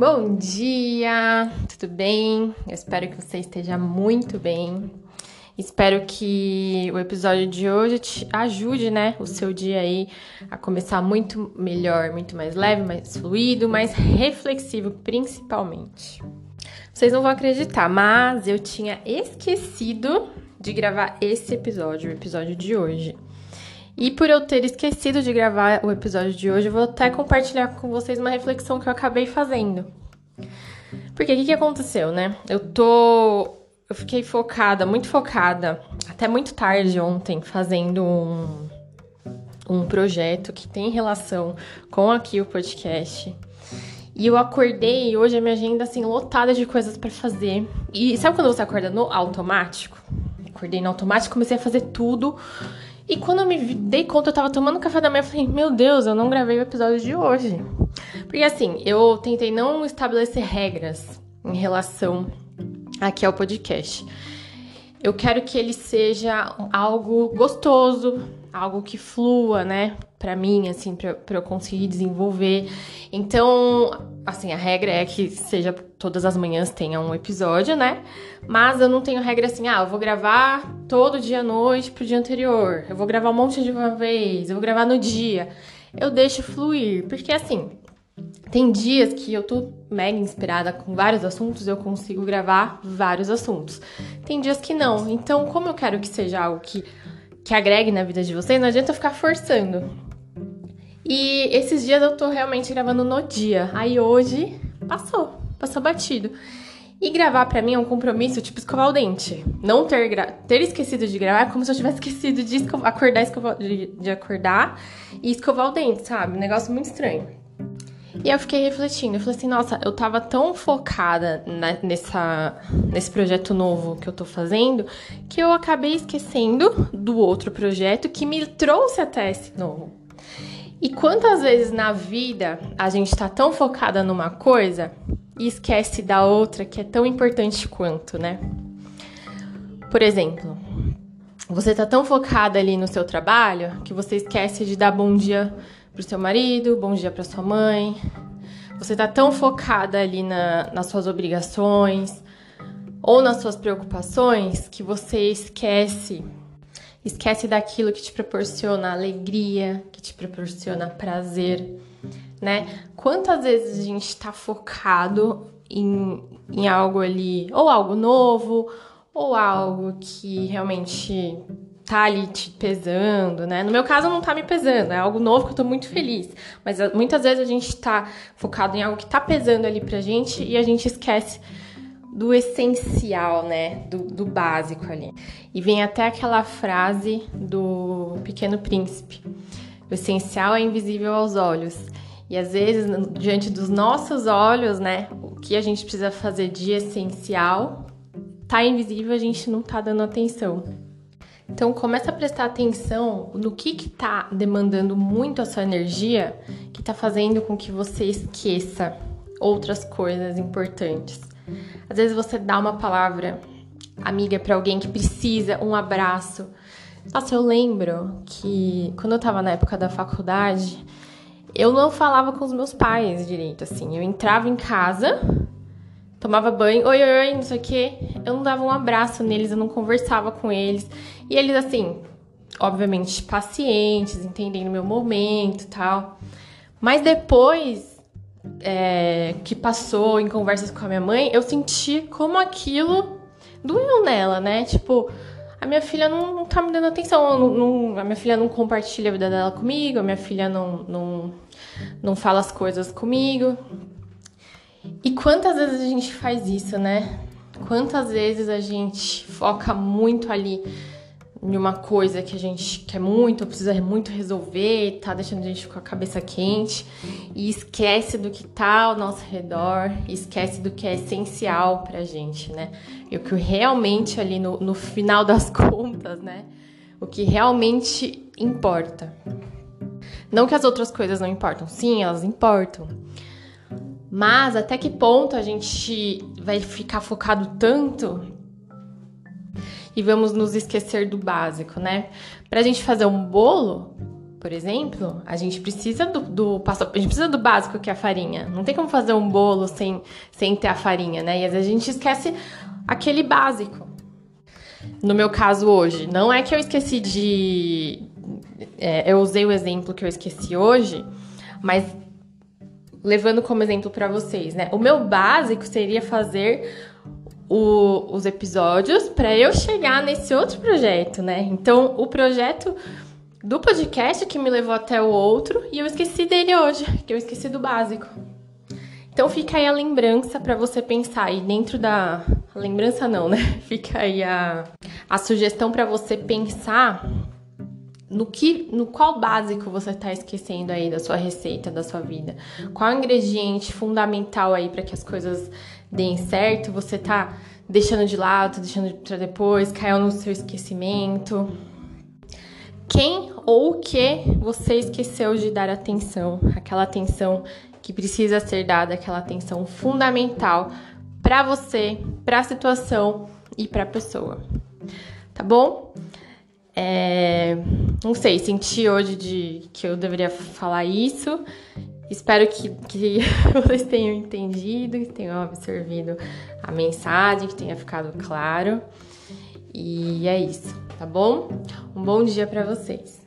Bom dia, tudo bem? Eu espero que você esteja muito bem. Espero que o episódio de hoje te ajude, né, o seu dia aí a começar muito melhor, muito mais leve, mais fluido, mais reflexivo, principalmente. Vocês não vão acreditar, mas eu tinha esquecido de gravar esse episódio, o episódio de hoje. E por eu ter esquecido de gravar o episódio de hoje, eu vou até compartilhar com vocês uma reflexão que eu acabei fazendo. Porque o que, que aconteceu, né? Eu tô. Eu fiquei focada, muito focada, até muito tarde ontem, fazendo um, um projeto que tem relação com aqui o podcast. E eu acordei hoje a minha agenda assim lotada de coisas para fazer. E sabe quando você acorda no automático? Acordei no automático, comecei a fazer tudo e quando eu me dei conta, eu tava tomando café da manhã, eu falei, meu Deus, eu não gravei o episódio de hoje. Porque assim, eu tentei não estabelecer regras em relação aqui ao podcast. Eu quero que ele seja algo gostoso, algo que flua, né? Pra mim, assim, pra, pra eu conseguir desenvolver. Então, assim, a regra é que seja todas as manhãs tenha um episódio, né? Mas eu não tenho regra assim, ah, eu vou gravar todo dia à noite pro dia anterior. Eu vou gravar um monte de uma vez, eu vou gravar no dia. Eu deixo fluir, porque assim, tem dias que eu tô mega inspirada com vários assuntos, eu consigo gravar vários assuntos. Tem dias que não. Então, como eu quero que seja algo que, que agregue na vida de vocês, não adianta eu ficar forçando. E esses dias eu tô realmente gravando no dia. Aí hoje passou, passou batido. E gravar para mim é um compromisso, tipo escovar o dente. Não ter, ter esquecido de gravar é como se eu tivesse esquecido de acordar, de, de acordar e escovar o dente, sabe? Um negócio muito estranho. E eu fiquei refletindo, eu falei assim, nossa, eu tava tão focada na, nessa, nesse projeto novo que eu tô fazendo, que eu acabei esquecendo do outro projeto que me trouxe até esse novo. E quantas vezes na vida a gente tá tão focada numa coisa e esquece da outra que é tão importante quanto, né? Por exemplo, você tá tão focada ali no seu trabalho que você esquece de dar bom dia pro seu marido, bom dia para sua mãe. Você tá tão focada ali na, nas suas obrigações ou nas suas preocupações que você esquece Esquece daquilo que te proporciona alegria, que te proporciona prazer, né? Quantas vezes a gente está focado em, em algo ali, ou algo novo, ou algo que realmente tá ali te pesando, né? No meu caso não tá me pesando, é algo novo que eu tô muito feliz. Mas ah, muitas vezes a gente tá focado em algo que tá pesando ali pra gente e a gente esquece do essencial, né? Do, do básico ali. E vem até aquela frase do Pequeno Príncipe: o essencial é invisível aos olhos. E às vezes, diante dos nossos olhos, né, o que a gente precisa fazer de essencial tá invisível, a gente não tá dando atenção. Então começa a prestar atenção no que que tá demandando muito a sua energia, que tá fazendo com que você esqueça outras coisas importantes. Às vezes você dá uma palavra amiga para alguém que precisa, um abraço. Nossa, eu lembro que quando eu tava na época da faculdade, eu não falava com os meus pais direito, assim. Eu entrava em casa, tomava banho, oi, oi, oi, não sei o quê. Eu não dava um abraço neles, eu não conversava com eles. E eles, assim, obviamente pacientes, entendendo meu momento e tal. Mas depois é, que passou em conversas com a minha mãe, eu senti como aquilo doeu nela, né? Tipo, a minha filha não, não tá me dando atenção, não, não, a minha filha não compartilha a vida dela comigo, a minha filha não, não, não fala as coisas comigo. E quantas vezes a gente faz isso, né? Quantas vezes a gente foca muito ali em uma coisa que a gente quer muito, precisa muito resolver, tá deixando a gente com a cabeça quente e esquece do que tá ao nosso redor, esquece do que é essencial pra gente, né? E o que realmente ali no, no final das contas, né? O que realmente importa. Não que as outras coisas não importam, sim, elas importam. Mas até que ponto a gente vai ficar focado tanto e vamos nos esquecer do básico, né? Pra gente fazer um bolo, por exemplo, a gente precisa do, do a gente precisa do básico que é a farinha. Não tem como fazer um bolo sem, sem ter a farinha, né? E às vezes a gente esquece aquele básico. No meu caso hoje, não é que eu esqueci de. É, eu usei o exemplo que eu esqueci hoje, mas levando como exemplo para vocês, né? O meu básico seria fazer o, os episódios para eu chegar nesse outro projeto, né? Então, o projeto do podcast que me levou até o outro e eu esqueci dele hoje, que eu esqueci do básico. Então fica aí a lembrança para você pensar e dentro da a lembrança não, né? Fica aí a, a sugestão para você pensar no que, no qual básico você está esquecendo aí da sua receita, da sua vida. Qual ingrediente fundamental aí para que as coisas deem certo? Você tá deixando de lado, deixando para depois, caiu no seu esquecimento quem ou o que você esqueceu de dar atenção, aquela atenção que precisa ser dada, aquela atenção fundamental para você, para a situação e para a pessoa. Tá bom? É, não sei, senti hoje de que eu deveria falar isso. Espero que, que vocês tenham entendido, que tenham absorvido a mensagem, que tenha ficado claro. E é isso, tá bom? Um bom dia para vocês.